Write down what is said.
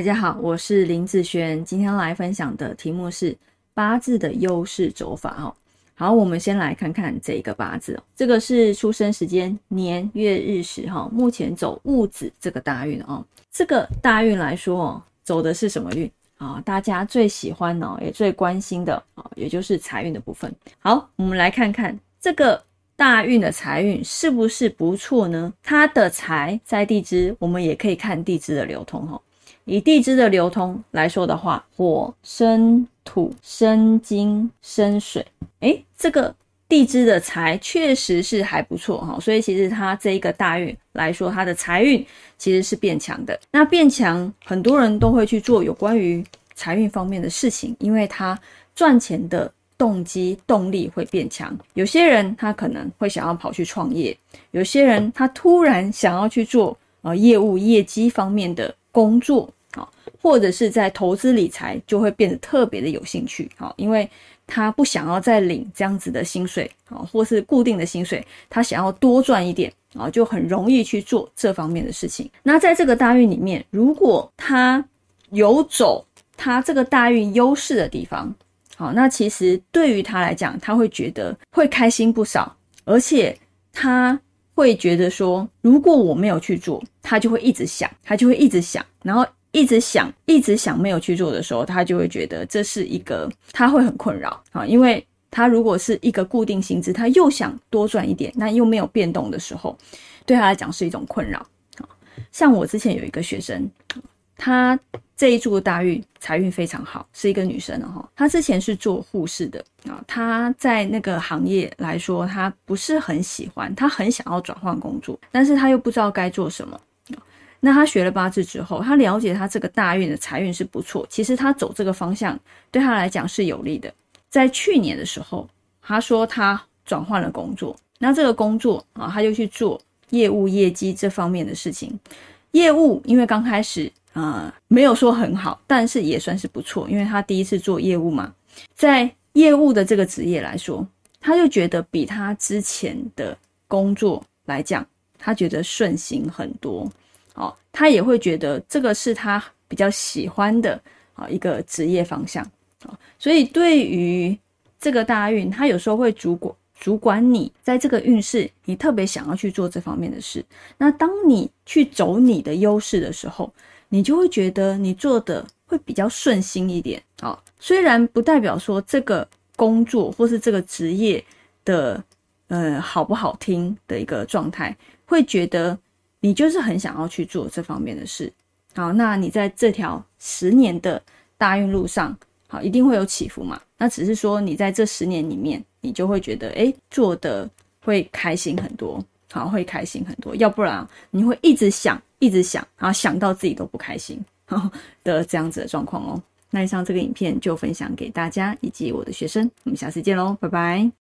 大家好，我是林志轩，今天来分享的题目是八字的优势走法哦。好，我们先来看看这一个八字哦，这个是出生时间年月日时哈，目前走戊子这个大运哦。这个大运来说哦，走的是什么运啊？大家最喜欢哦，也最关心的啊，也就是财运的部分。好，我们来看看这个。大运的财运是不是不错呢？它的财在地支，我们也可以看地支的流通哈。以地支的流通来说的话，火生土，生金，生水。诶，这个地支的财确实是还不错哈。所以其实它这一个大运来说，它的财运其实是变强的。那变强，很多人都会去做有关于财运方面的事情，因为它赚钱的。动机动力会变强，有些人他可能会想要跑去创业，有些人他突然想要去做呃业务业绩方面的工作，或者是在投资理财就会变得特别的有兴趣啊，因为他不想要再领这样子的薪水啊，或是固定的薪水，他想要多赚一点啊，就很容易去做这方面的事情。那在这个大运里面，如果他有走他这个大运优势的地方。好，那其实对于他来讲，他会觉得会开心不少，而且他会觉得说，如果我没有去做，他就会一直想，他就会一直想，然后一直想，一直想没有去做的时候，他就会觉得这是一个他会很困扰啊，因为他如果是一个固定薪资，他又想多赚一点，那又没有变动的时候，对他来讲是一种困扰啊。像我之前有一个学生，他。这一柱的大运财运非常好，是一个女生哈。她之前是做护士的啊，她在那个行业来说，她不是很喜欢，她很想要转换工作，但是她又不知道该做什么。那他学了八字之后，他了解他这个大运的财运是不错，其实他走这个方向对他来讲是有利的。在去年的时候，他说他转换了工作，那这个工作啊，他就去做业务业绩这方面的事情。业务因为刚开始。啊，没有说很好，但是也算是不错，因为他第一次做业务嘛，在业务的这个职业来说，他就觉得比他之前的工作来讲，他觉得顺心很多。哦，他也会觉得这个是他比较喜欢的啊一个职业方向。啊，所以对于这个大运，他有时候会主管。主管你在这个运势，你特别想要去做这方面的事。那当你去走你的优势的时候，你就会觉得你做的会比较顺心一点啊。虽然不代表说这个工作或是这个职业的呃好不好听的一个状态，会觉得你就是很想要去做这方面的事。好，那你在这条十年的大运路上，好一定会有起伏嘛。那只是说你在这十年里面。你就会觉得，哎，做的会开心很多，好，会开心很多。要不然你会一直想，一直想，然后想到自己都不开心的这样子的状况哦。那以上这个影片就分享给大家以及我的学生，我们下次见喽，拜拜。